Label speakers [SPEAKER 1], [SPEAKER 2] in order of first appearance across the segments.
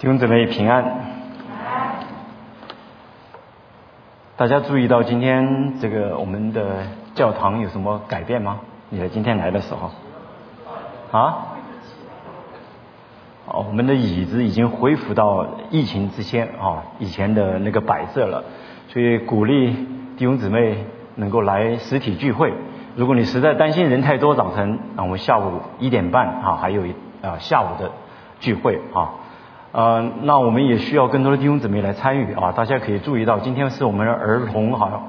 [SPEAKER 1] 弟兄姊妹平安。大家注意到今天这个我们的教堂有什么改变吗？你在今天来的时候，啊？哦，我们的椅子已经恢复到疫情之前啊，以前的那个摆设了，所以鼓励弟兄姊妹能够来实体聚会。如果你实在担心人太多，早晨啊，我们下午一点半啊，还有一啊下午的聚会啊。呃，那我们也需要更多的弟兄姊妹来参与啊！大家可以注意到，今天是我们的儿童好像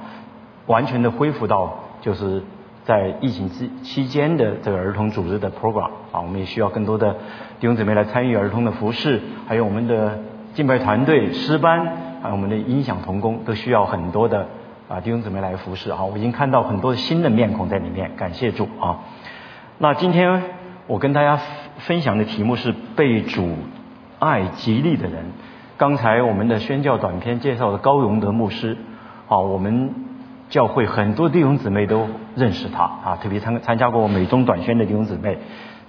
[SPEAKER 1] 完全的恢复到就是在疫情期期间的这个儿童组织的 program 啊，我们也需要更多的弟兄姊妹来参与儿童的服饰，还有我们的敬拜团队、诗班，还有我们的音响童工，都需要很多的啊弟兄姊妹来服侍啊！我已经看到很多新的面孔在里面，感谢主啊！那今天我跟大家分享的题目是被主。爱激励的人，刚才我们的宣教短片介绍的高荣德牧师，啊，我们教会很多弟兄姊妹都认识他啊，特别参参加过美中短宣的弟兄姊妹，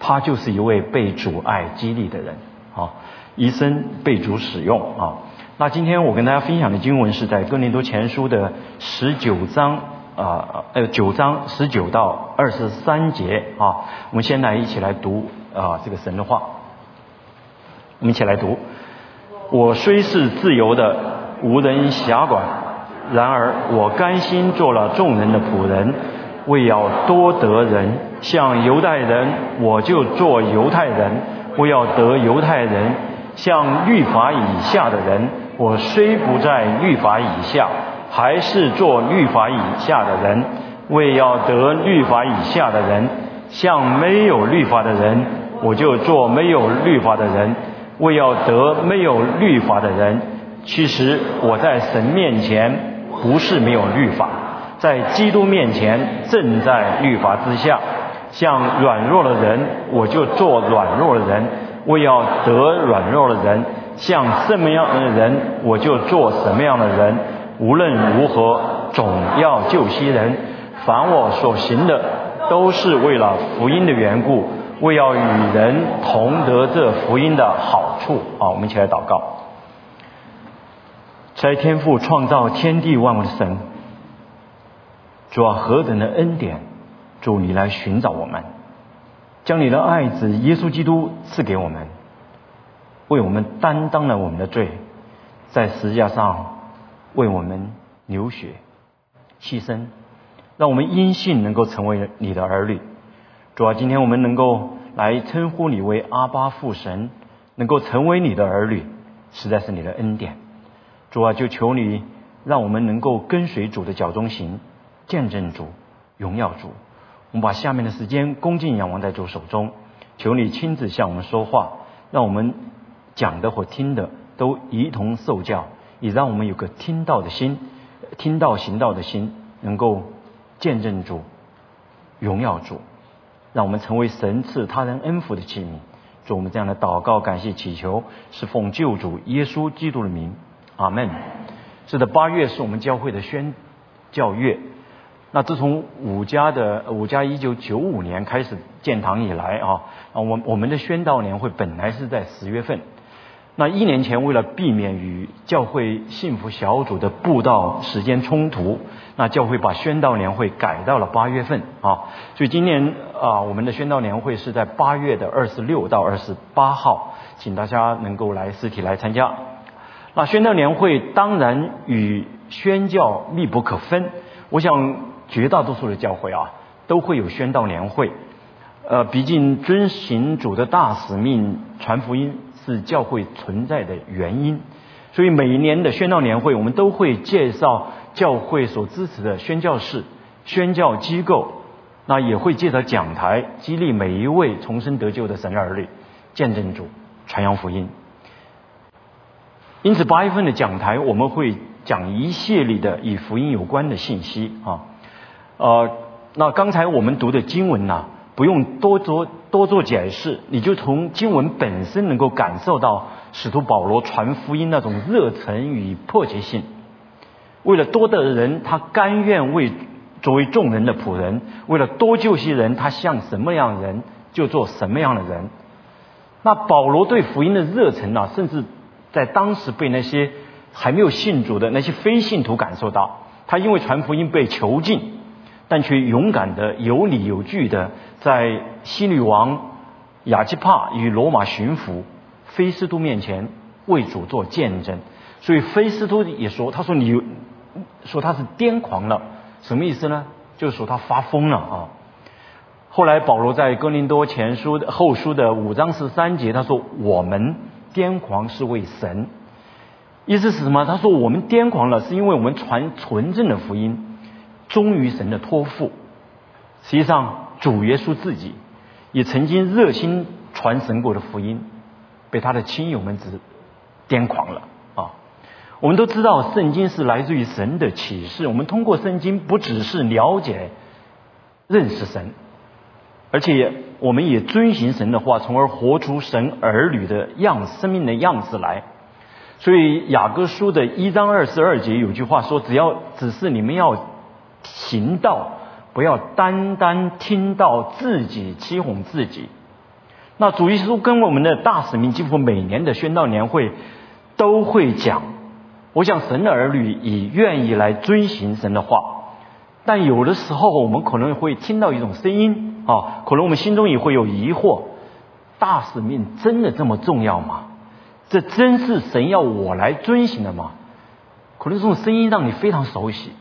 [SPEAKER 1] 他就是一位被主爱激励的人啊，一生被主使用啊。那今天我跟大家分享的经文是在哥林多前书的十九章啊，呃九章十九到二十三节啊，我们先来一起来读啊这个神的话。我们一起来读。我虽是自由的，无人辖管，然而我甘心做了众人的仆人，为要多得人。像犹太人，我就做犹太人；为要得犹太人，像律法以下的人，我虽不在律法以下，还是做律法以下的人；为要得律法以下的人，像没有律法的人，我就做没有律法的人。为要得没有律法的人，其实我在神面前不是没有律法，在基督面前正在律法之下。像软弱的人，我就做软弱的人；为要得软弱的人，像什么样的人，我就做什么样的人。无论如何，总要救些人。凡我所行的，都是为了福音的缘故。为要与人同得这福音的好处啊！我们一起来祷告。在天父创造天地万物的神，主啊，何等的恩典！主，你来寻找我们，将你的爱子耶稣基督赐给我们，为我们担当了我们的罪，在十字架上为我们流血牺牲，让我们因信能够成为你的儿女。主啊，今天我们能够来称呼你为阿巴父神，能够成为你的儿女，实在是你的恩典。主啊，就求你让我们能够跟随主的脚中行，见证主，荣耀主。我们把下面的时间恭敬仰望在主手中，求你亲自向我们说话，让我们讲的或听的都一同受教，也让我们有个听到的心，听到行道的心，能够见证主，荣耀主。让我们成为神赐他人恩福的器皿，做我们这样的祷告，感谢祈求，是奉救主耶稣基督的名，阿门。是的，八月是我们教会的宣教月。那自从五家的五家一九九五年开始建堂以来啊，啊，我我们的宣道年会本来是在十月份。那一年前，为了避免与教会幸福小组的布道时间冲突，那教会把宣道年会改到了八月份啊。所以今年啊，我们的宣道年会是在八月的二十六到二十八号，请大家能够来实体来参加。那宣道年会当然与宣教密不可分，我想绝大多数的教会啊都会有宣道年会。呃，毕竟遵行主的大使命，传福音。是教会存在的原因，所以每一年的宣道年会，我们都会介绍教会所支持的宣教士、宣教机构，那也会借着讲台，激励每一位重生得救的神儿女，见证主、传扬福音。因此，八月份的讲台，我们会讲一系列的与福音有关的信息啊。呃，那刚才我们读的经文呢？不用多做多做解释，你就从经文本身能够感受到使徒保罗传福音那种热忱与迫切性。为了多得人，他甘愿为作为众人的仆人；为了多救些人，他像什么样人就做什么样的人。那保罗对福音的热忱啊，甚至在当时被那些还没有信主的那些非信徒感受到。他因为传福音被囚禁，但却勇敢的有理有据的在西律王亚基帕与罗马巡抚菲斯都面前为主做见证。所以菲斯都也说：“他说你说他是癫狂了，什么意思呢？就是说他发疯了啊。”后来保罗在哥林多前书的后书的五章十三节，他说：“我们癫狂是为神。”意思是什么？他说我们癫狂了，是因为我们传纯正的福音，忠于神的托付。实际上，主耶稣自己也曾经热心传神国的福音，被他的亲友们指癫狂了啊！我们都知道，圣经是来自于神的启示。我们通过圣经，不只是了解、认识神，而且我们也遵循神的话，从而活出神儿女的样、生命的样子来。所以雅各书的一章二十二节有句话说：“只要只是你们要行道，不要单单听到自己欺哄自己。”那主耶稣跟我们的大使命，几乎每年的宣道年会都会讲。我想神的儿女也愿意来遵循神的话，但有的时候我们可能会听到一种声音啊，可能我们心中也会有疑惑：大使命真的这么重要吗？这真是神要我来遵循的吗？可能这种声音让你非常熟悉，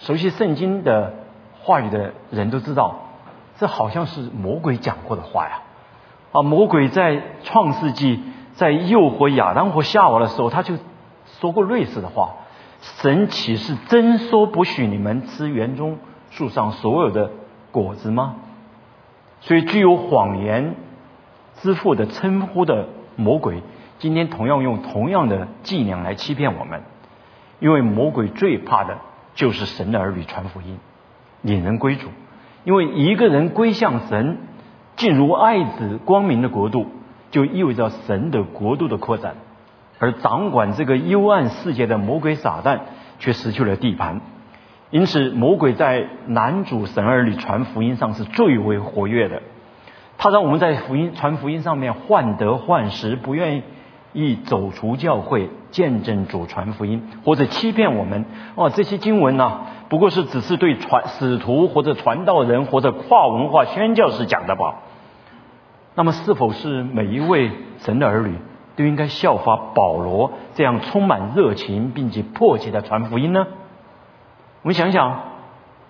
[SPEAKER 1] 熟悉圣经的话语的人都知道，这好像是魔鬼讲过的话呀！啊，魔鬼在创世纪在诱惑亚当和夏娃的时候，他就说过类似的话：神岂是真说不许你们吃园中树上所有的果子吗？所以具有谎言之父的称呼的魔鬼。今天同样用同样的伎俩来欺骗我们，因为魔鬼最怕的就是神的儿女传福音，引人归主。因为一个人归向神，进入爱子光明的国度，就意味着神的国度的扩展，而掌管这个幽暗世界的魔鬼撒旦却失去了地盘。因此，魔鬼在男主神儿女传福音上是最为活跃的。他让我们在福音传福音上面患得患失，不愿意。亦走出教会，见证主传福音，或者欺骗我们。哦，这些经文呢，不过是只是对传使徒或者传道人或者跨文化宣教士讲的吧？那么，是否是每一位神的儿女都应该效法保罗这样充满热情并且迫切的传福音呢？我们想想，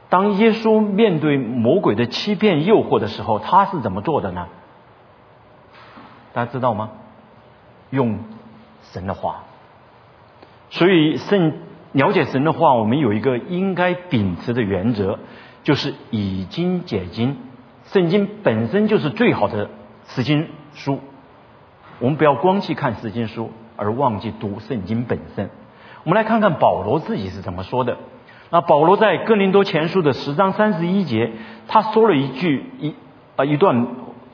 [SPEAKER 1] 当耶稣面对魔鬼的欺骗诱惑的时候，他是怎么做的呢？大家知道吗？用神的话，所以圣了解神的话，我们有一个应该秉持的原则，就是以经解经。圣经本身就是最好的实经书，我们不要光去看实经书，而忘记读圣经本身。我们来看看保罗自己是怎么说的。那保罗在哥林多前书的十章三十一节，他说了一句一啊一段。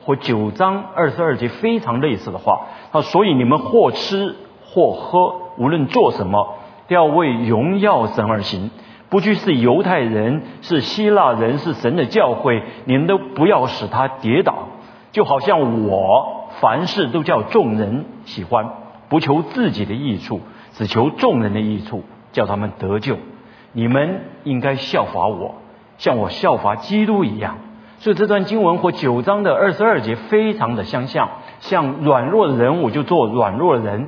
[SPEAKER 1] 和九章二十二节非常类似的话，啊，所以你们或吃或喝，无论做什么，都要为荣耀神而行。不拘是犹太人，是希腊人，是神的教会，你们都不要使他跌倒。就好像我凡事都叫众人喜欢，不求自己的益处，只求众人的益处，叫他们得救。你们应该效法我，像我效法基督一样。所以这段经文和九章的二十二节非常的相像，像软弱的人我就做软弱的人，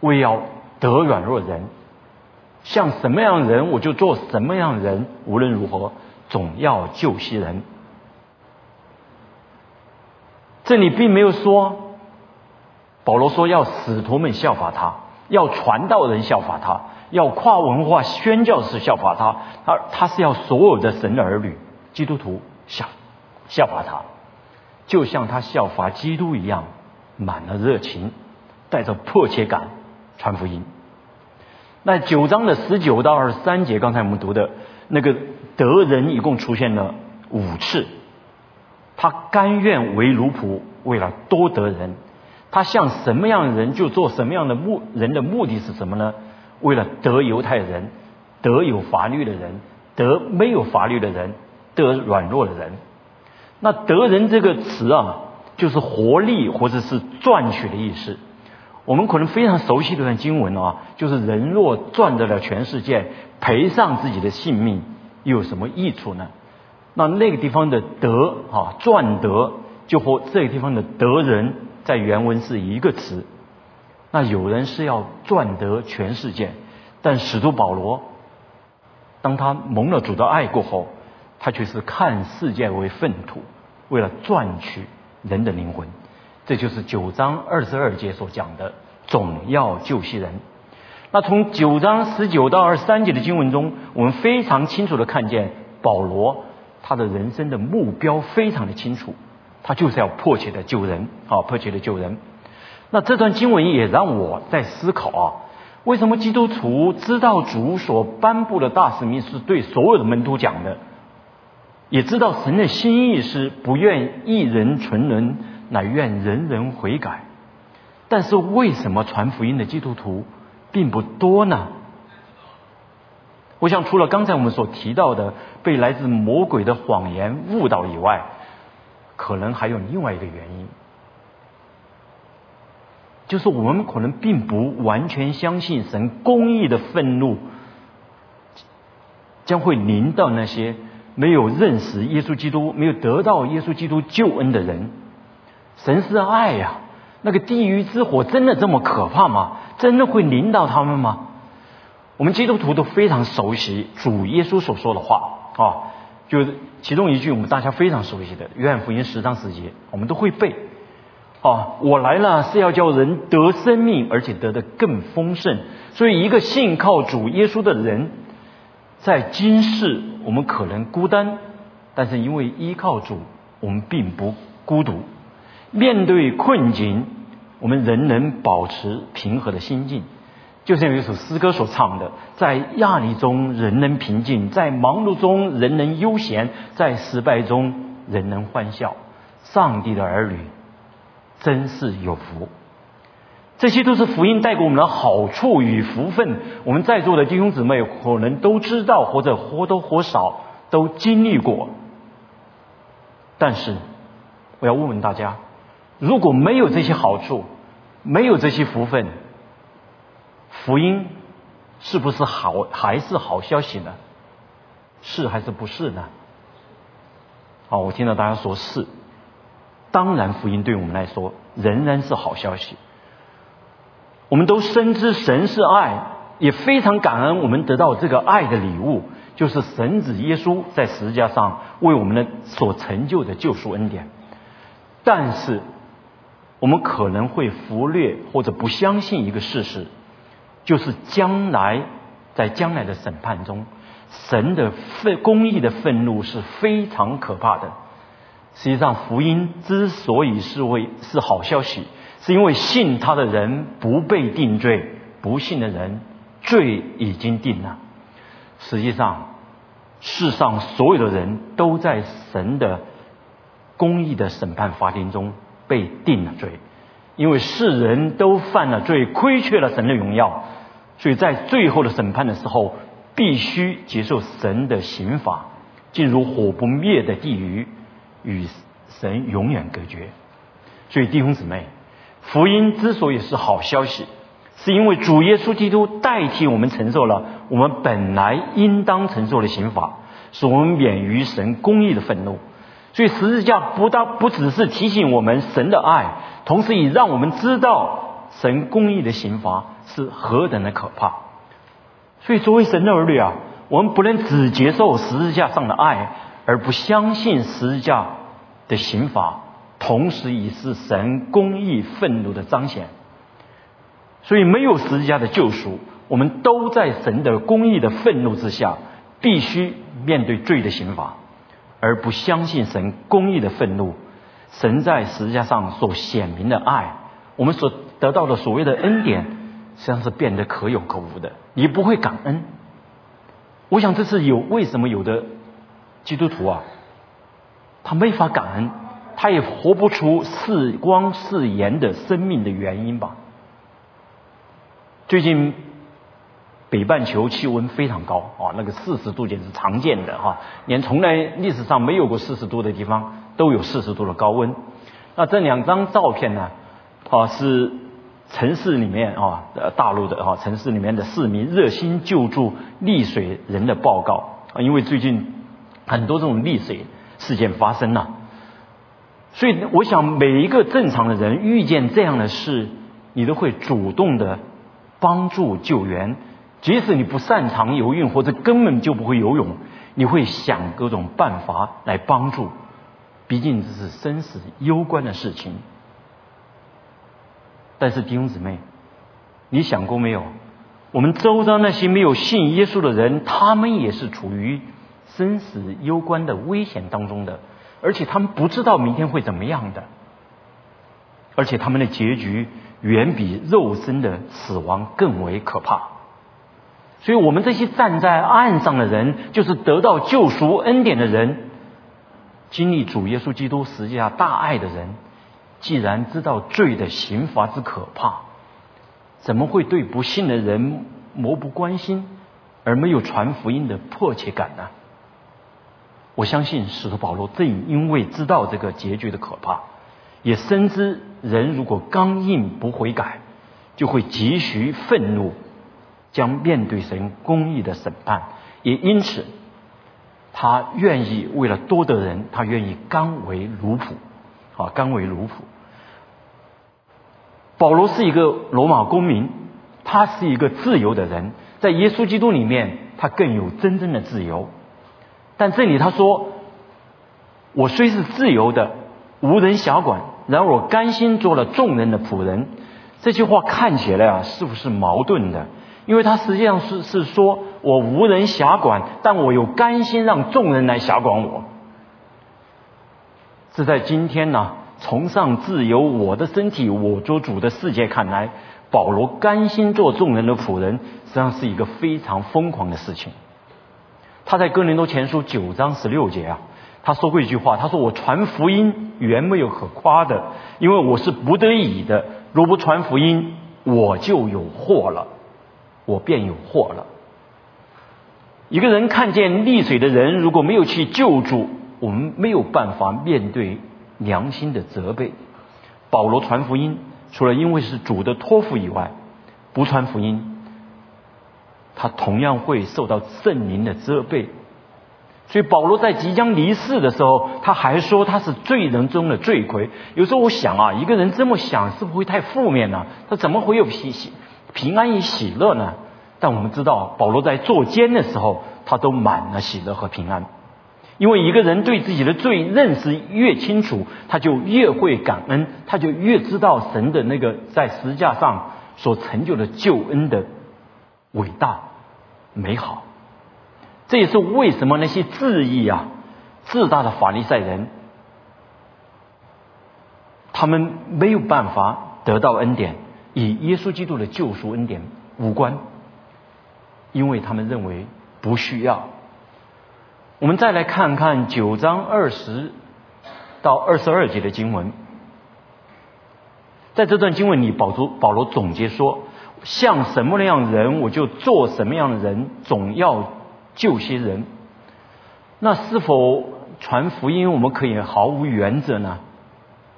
[SPEAKER 1] 为要得软弱人；像什么样的人我就做什么样的人，无论如何总要救惜人。这里并没有说保罗说要使徒们效法他，要传道人效法他，要跨文化宣教士效法他，他他是要所有的神的儿女基督徒效。效法他，就像他效法基督一样，满了热情，带着迫切感传福音。那九章的十九到二十三节，刚才我们读的那个德人一共出现了五次。他甘愿为奴仆，为了多得人。他像什么样的人就做什么样的目人的目的是什么呢？为了得犹太人，得有法律的人，得没有法律的人，得软弱的人。那得人这个词啊，就是活力或者是赚取的意思。我们可能非常熟悉的一段经文啊，就是人若赚得了全世界，赔上自己的性命，又有什么益处呢？那那个地方的得啊，赚得就和这个地方的得人，在原文是一个词。那有人是要赚得全世界，但使徒保罗，当他蒙了主的爱过后，他却是看世界为粪土，为了赚取人的灵魂。这就是九章二十二节所讲的，总要救惜人。那从九章十九到二十三节的经文中，我们非常清楚的看见保罗他的人生的目标非常的清楚，他就是要迫切的救人，啊，迫切的救人。那这段经文也让我在思考啊，为什么基督徒知道主所颁布的大使命是对所有的门徒讲的，也知道神的心意是不愿一人存人。乃愿人人悔改，但是为什么传福音的基督徒并不多呢？我想，除了刚才我们所提到的被来自魔鬼的谎言误导以外，可能还有另外一个原因，就是我们可能并不完全相信神公义的愤怒将会临到那些没有认识耶稣基督、没有得到耶稣基督救恩的人。神是爱呀，那个地狱之火真的这么可怕吗？真的会淋到他们吗？我们基督徒都非常熟悉主耶稣所说的话啊，就是其中一句我们大家非常熟悉的《约翰福音》十章十节，我们都会背啊。我来了是要叫人得生命，而且得的更丰盛。所以，一个信靠主耶稣的人，在今世我们可能孤单，但是因为依靠主，我们并不孤独。面对困境，我们仍能保持平和的心境。就像有一首诗歌所唱的：“在压力中仍能平静，在忙碌中仍能悠闲，在失败中仍能欢笑。”上帝的儿女真是有福。这些都是福音带给我们的好处与福分。我们在座的弟兄姊妹可能都知道，或者或多或少都经历过。但是，我要问问大家。如果没有这些好处，没有这些福分，福音是不是好还是好消息呢？是还是不是呢？好，我听到大家说是，当然福音对我们来说仍然是好消息。我们都深知神是爱，也非常感恩我们得到这个爱的礼物，就是神子耶稣在十字架上为我们的所成就的救赎恩典。但是。我们可能会忽略或者不相信一个事实，就是将来在将来的审判中，神的愤公义的愤怒是非常可怕的。实际上，福音之所以是为是好消息，是因为信他的人不被定罪，不信的人罪已经定了。实际上，世上所有的人都在神的公义的审判法庭中。被定了罪，因为世人都犯了罪，亏缺了神的荣耀，所以在最后的审判的时候，必须接受神的刑罚，进入火不灭的地狱，与神永远隔绝。所以弟兄姊妹，福音之所以是好消息，是因为主耶稣基督代替我们承受了我们本来应当承受的刑罚，使我们免于神公义的愤怒。所以十字架不当不只是提醒我们神的爱，同时也让我们知道神公义的刑罚是何等的可怕。所以作为神的儿女啊，我们不能只接受十字架上的爱，而不相信十字架的刑罚，同时也是神公义愤怒的彰显。所以没有十字架的救赎，我们都在神的公义的愤怒之下，必须面对罪的刑罚。而不相信神公义的愤怒，神在十字架上所显明的爱，我们所得到的所谓的恩典，实际上是变得可有可无的。你不会感恩，我想这是有为什么有的基督徒啊，他没法感恩，他也活不出似光似盐的生命的原因吧。最近。北半球气温非常高啊，那个四十度简直常见的哈，连从来历史上没有过四十度的地方都有四十度的高温。那这两张照片呢，啊是城市里面啊，呃，大陆的啊，城市里面的市民热心救助溺水人的报告啊，因为最近很多这种溺水事件发生了，所以我想每一个正常的人遇见这样的事，你都会主动的帮助救援，即使你不擅长游泳或者根本就不会游泳，你会想各种办法来帮助，毕竟这是生死攸关的事情。但是弟兄姊妹，你想过没有？我们周遭那些没有信耶稣的人，他们也是处于生死攸关的危险当中的，而且他们不知道明天会怎么样的，而且他们的结局远比肉身的死亡更为可怕。所以，我们这些站在岸上的人，就是得到救赎恩典的人，经历主耶稣基督实际上大爱的人。既然知道罪的刑罚之可怕，怎么会对不幸的人漠不关心，而没有传福音的迫切感呢？我相信使徒保罗正因为知道这个结局的可怕，也深知人如果刚硬不悔改，就会急需愤怒，将面对神公义的审判。也因此，他愿意为了多得人，他愿意甘为奴仆。啊，甘为奴仆。保罗是一个罗马公民，他是一个自由的人，在耶稣基督里面，他更有真正的自由。但这里他说：“我虽是自由的，无人辖管，然而我甘心做了众人的仆人。”这句话看起来啊，是不是矛盾的？因为他实际上是是说我无人辖管，但我又甘心让众人来辖管我。是在今天呢，崇尚自由，我的身体我做主的世界看来，保罗甘心做众人的仆人，实际上是一个非常疯狂的事情。他在哥林多前书九章十六节啊，他说过一句话，他说：“我传福音原没有可夸的，因为我是不得已的。若不传福音，我就有祸了，我便有祸了。”一个人看见溺水的人，如果没有去救助。我们没有办法面对良心的责备。保罗传福音，除了因为是主的托付以外，不传福音，他同样会受到圣灵的责备。所以保罗在即将离世的时候，他还说他是罪人中的罪魁。有时候我想啊，一个人这么想，是不是会太负面呢？他怎么会有喜喜平安与喜乐呢？但我们知道，保罗在坐监的时候，他都满了喜乐和平安。因为一个人对自己的罪认识越清楚，他就越会感恩，他就越知道神的那个在十字架上所成就的救恩的伟大美好。这也是为什么那些自义啊、自大的法利赛人，他们没有办法得到恩典，与耶稣基督的救赎恩典无关，因为他们认为不需要。我们再来看看九章二十到二十二节的经文，在这段经文里，保罗保罗总结说：像什么样的人，我就做什么样的人，总要救些人。那是否传福音我们可以毫无原则呢？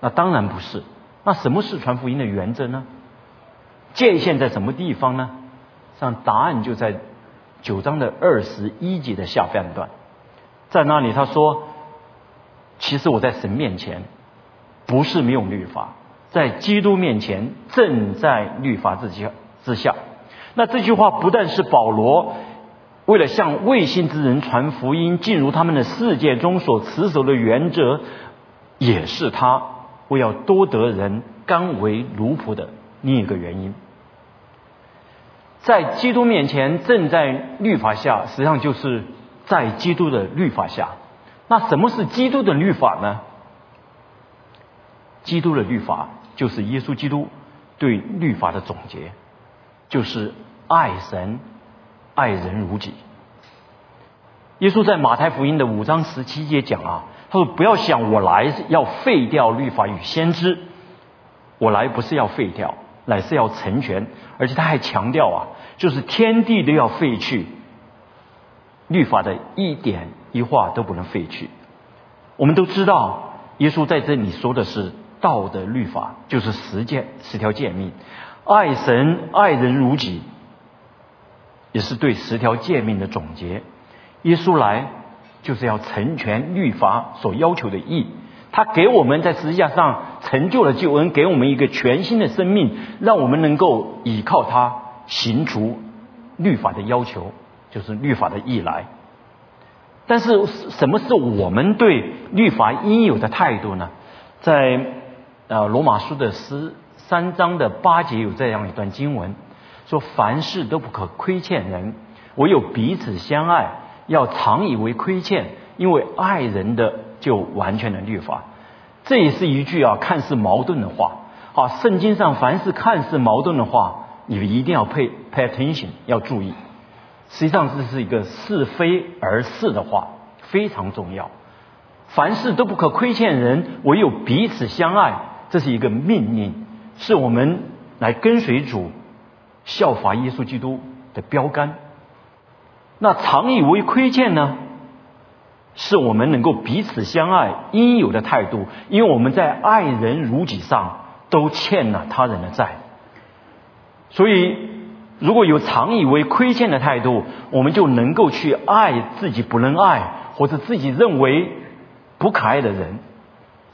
[SPEAKER 1] 那当然不是。那什么是传福音的原则呢？界限在什么地方呢？像答案就在九章的二十一节的下半段。在那里，他说：“其实我在神面前不是没有律法，在基督面前正在律法之下之下。”那这句话不但是保罗为了向未信之人传福音、进入他们的世界中所持守的原则，也是他为要多得人甘为奴仆的另一个原因。在基督面前正在律法下，实际上就是。在基督的律法下，那什么是基督的律法呢？基督的律法就是耶稣基督对律法的总结，就是爱神、爱人如己。耶稣在马太福音的五章十七节讲啊，他说：“不要想我来要废掉律法与先知，我来不是要废掉，乃是要成全。”而且他还强调啊，就是天地都要废去。律法的一点一画都不能废去。我们都知道，耶稣在这里说的是道德律法，就是十诫、十条诫命；爱神爱人如己，也是对十条诫命的总结。耶稣来就是要成全律法所要求的义，他给我们在十字架上成就了救恩，给我们一个全新的生命，让我们能够依靠他行除律法的要求，就是律法的义来。但是什么是我们对律法应有的态度呢？在呃罗马书的诗三章的八节有这样一段经文，说凡事都不可亏欠人，唯有彼此相爱，要常以为亏欠，因为爱人的就完全的律法。这也是一句啊看似矛盾的话。好，圣经上凡是看似矛盾的话，你们一定要 pay pay attention，要注意。实际上这是一个是非而是的话，非常重要。凡事都不可亏欠人，唯有彼此相爱，这是一个命令，是我们来跟随主、效法耶稣基督的标杆。那常以为亏欠呢？是我们能够彼此相爱应有的态度，因为我们在爱人如己上都欠了他人的债，所以。如果有常以为亏欠的态度，我们就能够去爱自己不能爱或者自己认为不可爱的人。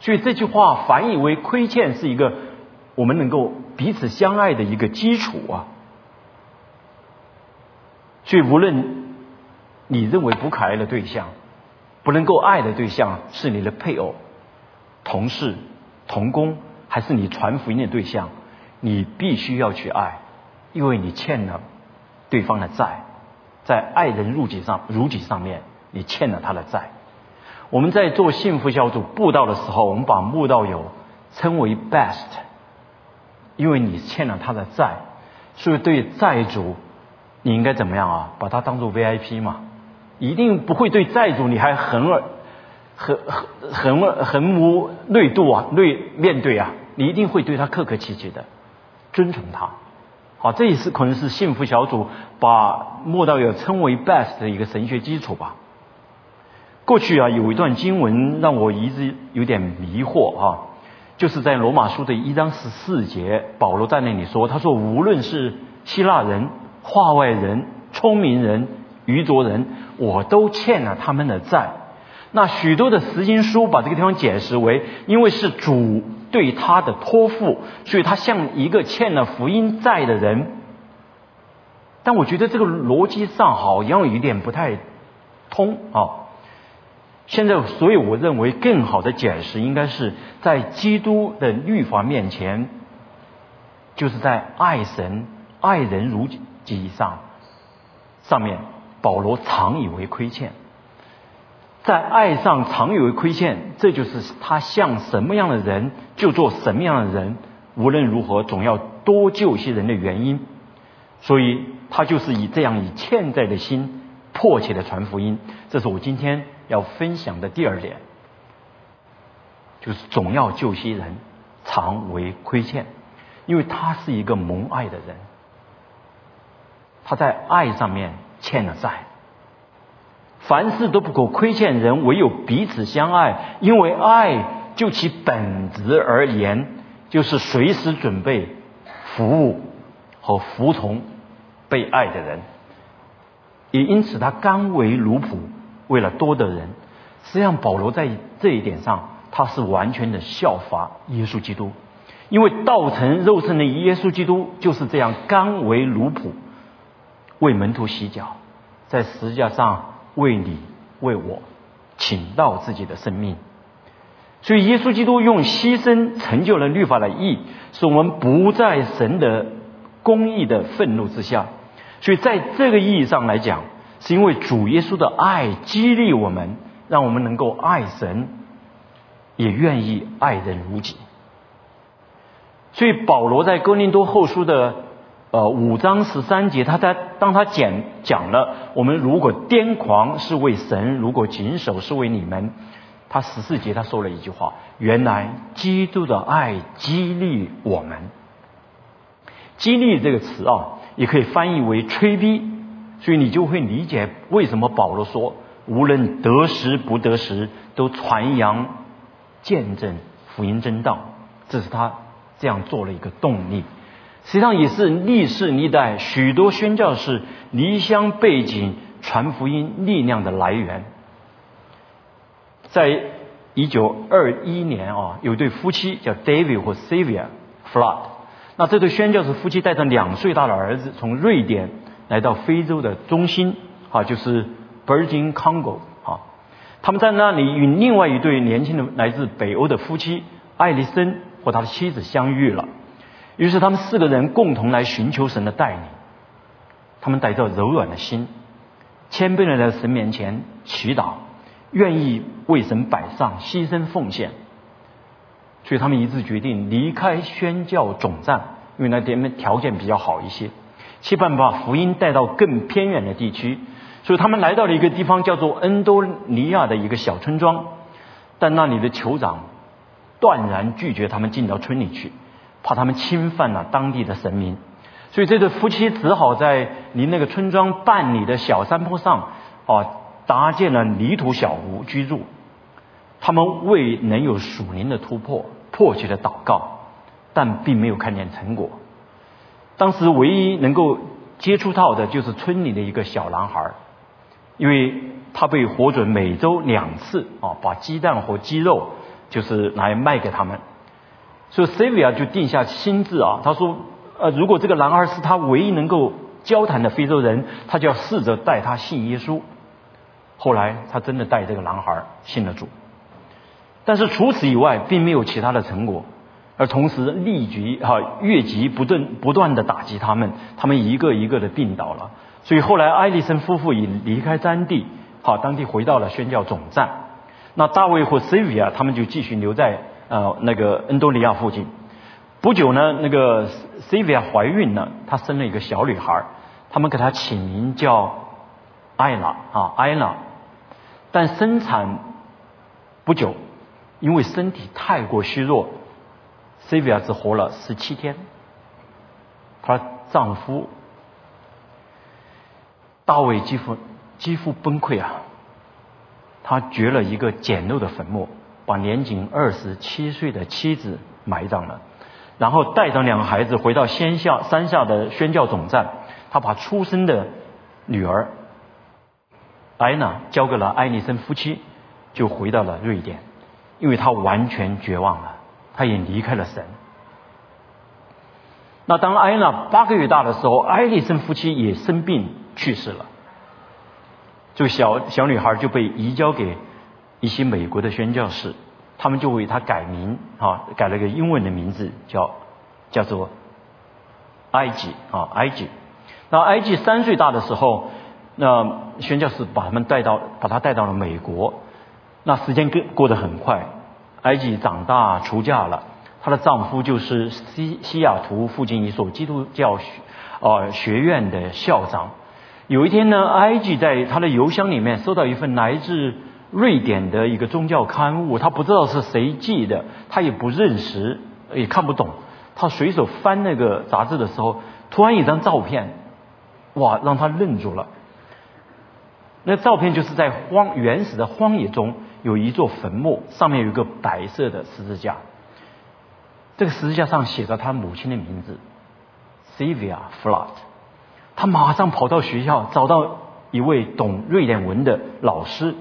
[SPEAKER 1] 所以这句话“反以为亏欠”是一个我们能够彼此相爱的一个基础啊。所以无论你认为不可爱的对象、不能够爱的对象是你的配偶、同事、同工，还是你传福音的对象，你必须要去爱。因为你欠了对方的债，在爱人如己上如己上面，你欠了他的债。我们在做幸福小组布道的时候，我们把慕道友称为 best，因为你欠了他的债，所以对债主你应该怎么样啊？把他当做 VIP 嘛，一定不会对债主你还横而横横横横无内度啊，内面对啊，你一定会对他客客气气的，尊崇他。好，这也是可能是幸福小组把莫道友称为 best 的一个神学基础吧。过去啊，有一段经文让我一直有点迷惑哈，就是在罗马书的一章十四节，保罗在那里说：“他说，无论是希腊人、化外人、聪明人、愚拙人，我都欠了他们的债。”那许多的实经书把这个地方解释为，因为是主。对他的托付，所以他像一个欠了福音债的人。但我觉得这个逻辑上好像有点不太通啊。现在，所以我认为更好的解释应该是在基督的律法面前，就是在爱神、爱人如己上上面，保罗常以为亏欠。在爱上常以为亏欠，这就是他像什么样的人就做什么样的人，无论如何总要多救些人的原因。所以他就是以这样以欠债的心迫切的传福音。这是我今天要分享的第二点，就是总要救些人，常为亏欠，因为他是一个蒙爱的人，他在爱上面欠了债。凡事都不可亏欠人，唯有彼此相爱。因为爱就其本质而言，就是随时准备服务和服从被爱的人。也因此，他甘为奴仆，为了多的人。实际上，保罗在这一点上，他是完全的效法耶稣基督。因为道成肉身的耶稣基督就是这样甘为奴仆，为门徒洗脚，在十字架上。为你为我，请到自己的生命，所以耶稣基督用牺牲成就了律法的义，使我们不在神的公义的愤怒之下。所以在这个意义上来讲，是因为主耶稣的爱激励我们，让我们能够爱神，也愿意爱人如己。所以保罗在哥林多后书的。呃，五章十三节，他在当他讲讲了我们如果癫狂是为神，如果谨守是为你们。他十四节他说了一句话：原来基督的爱激励我们。激励这个词啊，也可以翻译为吹逼，所以你就会理解为什么保罗说，无论得时不得时，都传扬见证福音真道，这是他这样做了一个动力。实际上也是历世历代许多宣教士离乡背井传福音力量的来源。在一九二一年啊，有对夫妻叫 David 或 Sylvia Flood，那这对宣教士夫妻带着两岁大的儿子从瑞典来到非洲的中心啊，就是 Virgin Congo 啊，他们在那里与另外一对年轻的来自北欧的夫妻艾丽森和他的妻子相遇了。于是他们四个人共同来寻求神的带领，他们带着柔软的心，谦卑的在神面前祈祷，愿意为神摆上牺牲奉献。所以他们一致决定离开宣教总站，因为那边条件比较好一些，期盼把福音带到更偏远的地区。所以他们来到了一个地方，叫做恩多尼亚的一个小村庄，但那里的酋长断然拒绝他们进到村里去。怕他们侵犯了当地的神明，所以这对夫妻只好在离那个村庄半里的小山坡上，啊，搭建了泥土小屋居住。他们为能有属灵的突破，迫切的祷告，但并没有看见成果。当时唯一能够接触到的就是村里的一个小男孩，因为他被活准每周两次啊，把鸡蛋和鸡肉就是来卖给他们。所以 s y l v i a 就定下心志啊，他说，呃，如果这个男孩是他唯一能够交谈的非洲人，他就要试着带他信耶稣。后来他真的带这个男孩信了主，但是除此以外，并没有其他的成果。而同时，立即哈越级不断不断的打击他们，他们一个一个的病倒了。所以后来艾利森夫妇已离开当地，好，当地回到了宣教总站。那大卫和 s y l v i a 他们就继续留在。呃，那个恩多利亚附近，不久呢，那个 s y l v i a 怀孕了，她生了一个小女孩，他们给她起名叫艾娜啊，艾娜。但生产不久，因为身体太过虚弱 s y l v i a 只活了十七天。她丈夫大卫几乎几乎崩溃啊，他掘了一个简陋的坟墓。把年仅二十七岁的妻子埋葬了，然后带着两个孩子回到仙下山下的宣教总站。他把出生的女儿艾娜交给了艾丽森夫妻，就回到了瑞典，因为他完全绝望了，他也离开了神。那当艾娜八个月大的时候，艾丽森夫妻也生病去世了，就小小女孩就被移交给。一些美国的宣教士，他们就为她改名啊，改了个英文的名字，叫叫做埃及啊，埃及。那埃及三岁大的时候，那宣教士把他们带到，把他带到了美国。那时间过过得很快，埃及长大出嫁了，她的丈夫就是西西雅图附近一所基督教学啊学院的校长。有一天呢，埃及在他的邮箱里面收到一份来自。瑞典的一个宗教刊物，他不知道是谁寄的，他也不认识，也看不懂。他随手翻那个杂志的时候，突然一张照片，哇，让他愣住了。那照片就是在荒原始的荒野中有一座坟墓，上面有一个白色的十字架。这个十字架上写着他母亲的名字，Sylvia Flood。他马上跑到学校，找到一位懂瑞典文的老师。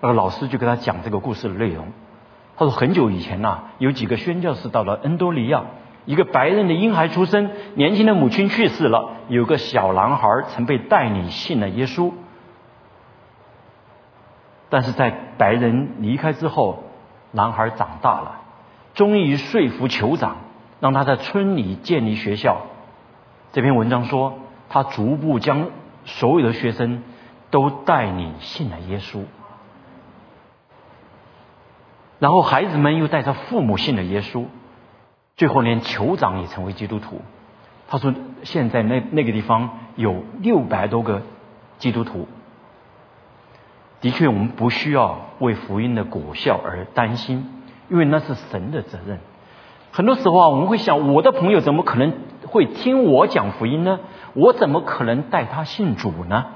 [SPEAKER 1] 那个老师就跟他讲这个故事的内容。他说很久以前呐，有几个宣教士到了恩多利亚，一个白人的婴孩出生，年轻的母亲去世了，有个小男孩曾被带领信了耶稣。但是在白人离开之后，男孩长大了，终于说服酋长，让他在村里建立学校。这篇文章说，他逐步将所有的学生都带领信了耶稣。然后孩子们又带着父母信了耶稣，最后连酋长也成为基督徒。他说：“现在那那个地方有六百多个基督徒。”的确，我们不需要为福音的果效而担心，因为那是神的责任。很多时候啊，我们会想：我的朋友怎么可能会听我讲福音呢？我怎么可能带他信主呢？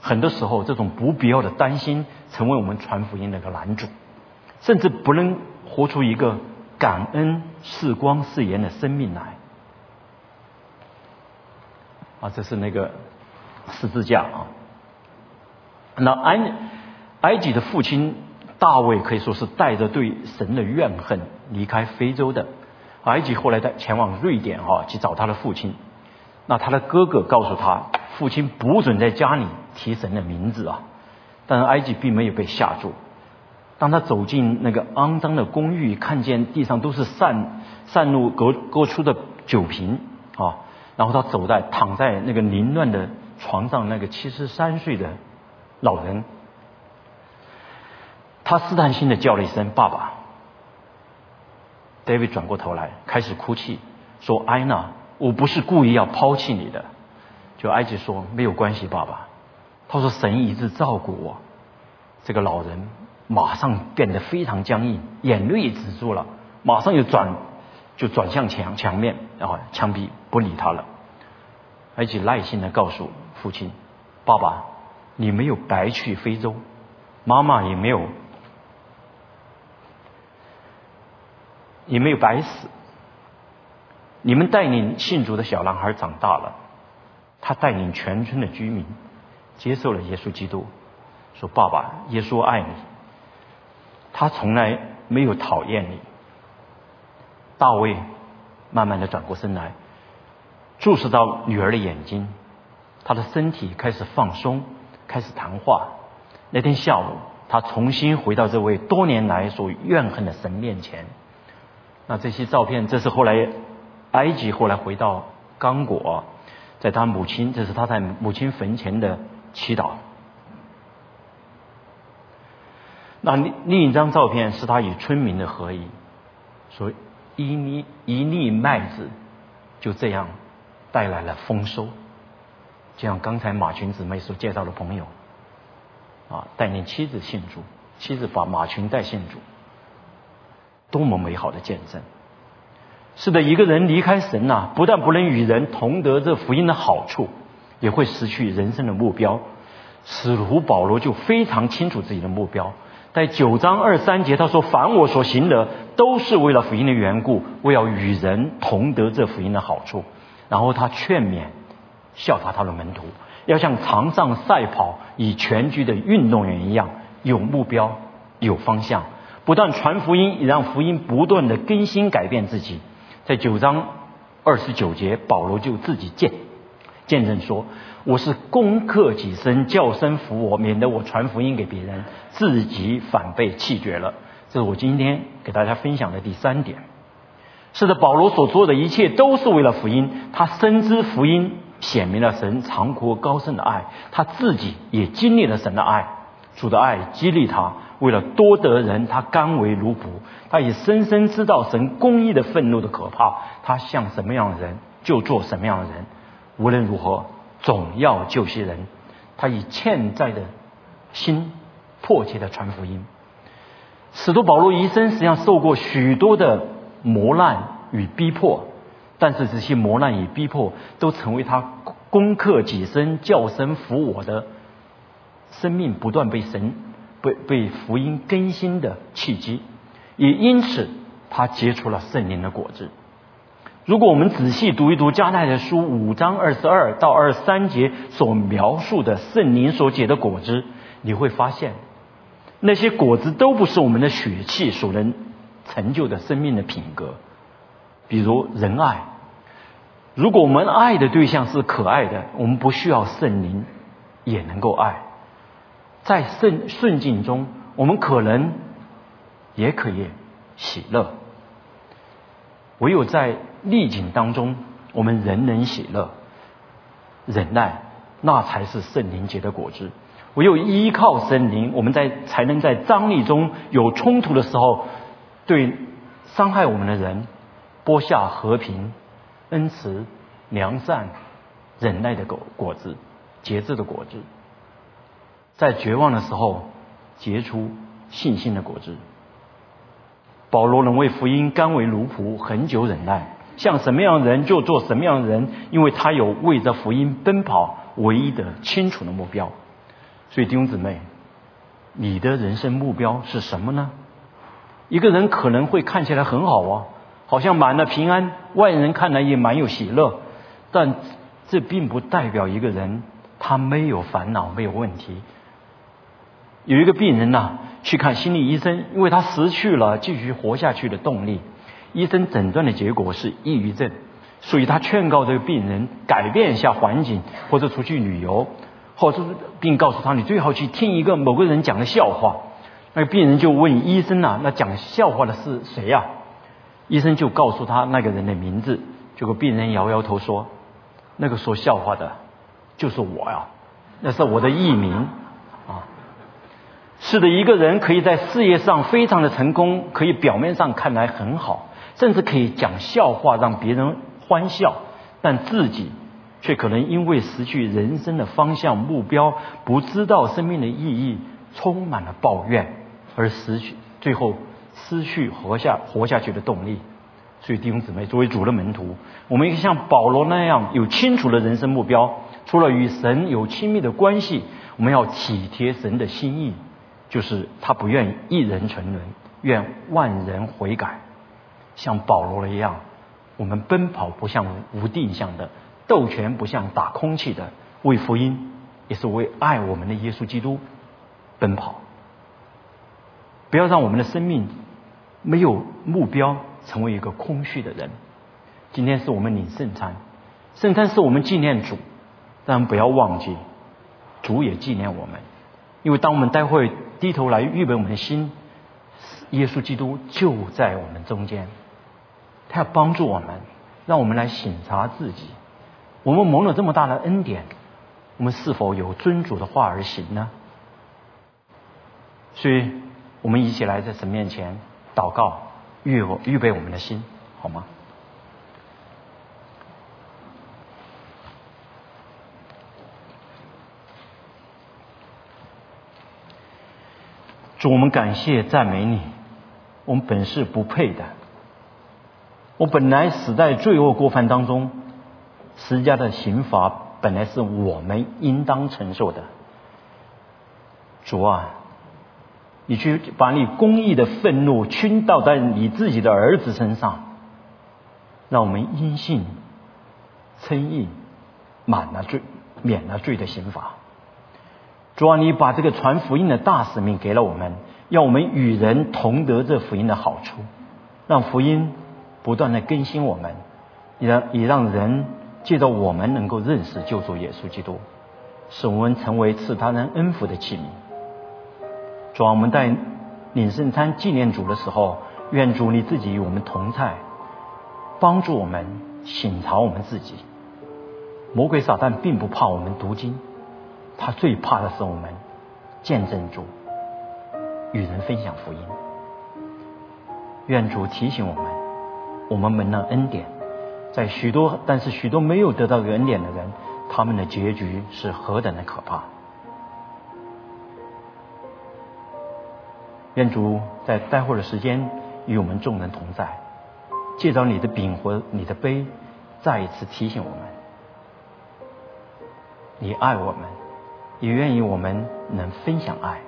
[SPEAKER 1] 很多时候，这种不必要的担心，成为我们传福音的一个拦阻。甚至不能活出一个感恩、视光、视盐的生命来。啊，这是那个十字架啊。那安埃及的父亲大卫可以说是带着对神的怨恨离开非洲的。埃及后来在前往瑞典啊去找他的父亲。那他的哥哥告诉他，父亲不准在家里提神的名字啊。但是埃及并没有被吓住。当他走进那个肮脏的公寓，看见地上都是散散落、割割出的酒瓶啊，然后他走在躺在那个凌乱的床上，那个七十三岁的老人，他试探性的叫了一声“爸爸”。David 转过头来开始哭泣，说：“安娜，我不是故意要抛弃你的。”就埃及说：“没有关系，爸爸。”他说：“神一直照顾我。”这个老人马上变得非常僵硬，眼泪止住了，马上又转就转向墙墙面，然后墙壁不理他了。而且耐心的告诉父亲：“爸爸，你没有白去非洲，妈妈也没有。”也没有白死。你们带领信主的小男孩长大了，他带领全村的居民接受了耶稣基督，说：“爸爸，耶稣爱你，他从来没有讨厌你。”大卫慢慢的转过身来，注视到女儿的眼睛，他的身体开始放松，开始谈话。那天下午，他重新回到这位多年来所怨恨的神面前。那这些照片，这是后来埃及后来回到刚果，在他母亲，这是他在母亲坟前的祈祷。那另另一张照片是他与村民的合影，说一粒一粒麦子就这样带来了丰收，就像刚才马群姊妹所介绍的朋友，啊，带领妻子信主，妻子把马群带信主。多么美好的见证！是的，一个人离开神呐，不但不能与人同得这福音的好处，也会失去人生的目标。使徒保罗就非常清楚自己的目标，在九章二三节他说：“凡我所行的，都是为了福音的缘故，为要与人同得这福音的好处。”然后他劝勉、效法他的门徒，要像场上赛跑以全局的运动员一样，有目标、有方向。不断传福音，也让福音不断的更新改变自己。在九章二十九节，保罗就自己见见证说：“我是攻克己身，叫声服我，免得我传福音给别人，自己反被弃绝了。”这是我今天给大家分享的第三点。是的，保罗所做的一切都是为了福音。他深知福音显明了神长阔高深的爱，他自己也经历了神的爱，主的爱激励他。为了多得人，他甘为奴仆。他也深深知道神公义的愤怒的可怕。他像什么样的人，就做什么样的人。无论如何，总要救些人。他以欠债的心，迫切的传福音。使徒保罗一生实际上受过许多的磨难与逼迫，但是这些磨难与逼迫都成为他攻克己身、叫神服我的生命不断被神。被被福音更新的契机，也因此他结出了圣灵的果子。如果我们仔细读一读加奈的书五章二十二到二十三节所描述的圣灵所结的果子，你会发现那些果子都不是我们的血气所能成就的生命的品格。比如仁爱，如果我们爱的对象是可爱的，我们不需要圣灵也能够爱。在顺顺境中，我们可能也可以喜乐；唯有在逆境当中，我们仍能喜乐、忍耐，那才是圣灵结的果子。唯有依靠圣灵，我们在才能在张力中有冲突的时候，对伤害我们的人播下和平、恩慈、良善、忍耐的果果子，节制的果子。在绝望的时候结出信心的果子。保罗能为福音甘为奴仆，恒久忍耐，像什么样的人就做什么样的人，因为他有为着福音奔跑唯一的清楚的目标。所以弟兄姊妹，你的人生目标是什么呢？一个人可能会看起来很好啊，好像满了平安，外人看来也蛮有喜乐，但这并不代表一个人他没有烦恼、没有问题。有一个病人呐，去看心理医生，因为他失去了继续活下去的动力。医生诊断的结果是抑郁症，所以他劝告这个病人改变一下环境，或者出去旅游，或者并告诉他你最好去听一个某个人讲的笑话。那个病人就问医生呐，那讲笑话的是谁呀？医生就告诉他那个人的名字。结果病人摇摇头说：“那个说笑话的，就是我呀，那是我的艺名。”是的，一个人可以在事业上非常的成功，可以表面上看来很好，甚至可以讲笑话让别人欢笑，但自己却可能因为失去人生的方向、目标，不知道生命的意义，充满了抱怨，而失去最后失去活下活下去的动力。所以弟兄姊妹，作为主的门徒，我们应该像保罗那样有清楚的人生目标，除了与神有亲密的关系，我们要体贴神的心意。就是他不愿一人沉沦，愿万人悔改，像保罗一样，我们奔跑不像无定向的，斗拳不像打空气的，为福音也是为爱我们的耶稣基督奔跑。不要让我们的生命没有目标，成为一个空虚的人。今天是我们领圣餐，圣餐是我们纪念主，但不要忘记，主也纪念我们，因为当我们待会。低头来预备我们的心，耶稣基督就在我们中间，他要帮助我们，让我们来省察自己。我们蒙了这么大的恩典，我们是否有尊主的话而行呢？所以，我们一起来在神面前祷告，预我预备我们的心，好吗？主，我们感谢赞美你。我们本是不配的，我本来死在罪恶过犯当中，十家的刑罚本来是我们应当承受的。主啊，你去把你公义的愤怒倾倒在你自己的儿子身上，让我们因信称义，满了罪，免了罪的刑罚。主啊，你把这个传福音的大使命给了我们，要我们与人同得这福音的好处，让福音不断的更新我们，也让也让人借着我们能够认识救主耶稣基督，使我们成为赐他人恩福的器皿。主啊，我们在领圣餐纪念主的时候，愿主你自己与我们同在，帮助我们省察我们自己。魔鬼撒旦并不怕我们读经。他最怕的是我们见证主，与人分享福音。愿主提醒我们，我们蒙了恩典，在许多但是许多没有得到恩典的人，他们的结局是何等的可怕。愿主在待会儿的时间与我们众人同在，借着你的饼和你的杯，再一次提醒我们，你爱我们。也愿意我们能分享爱，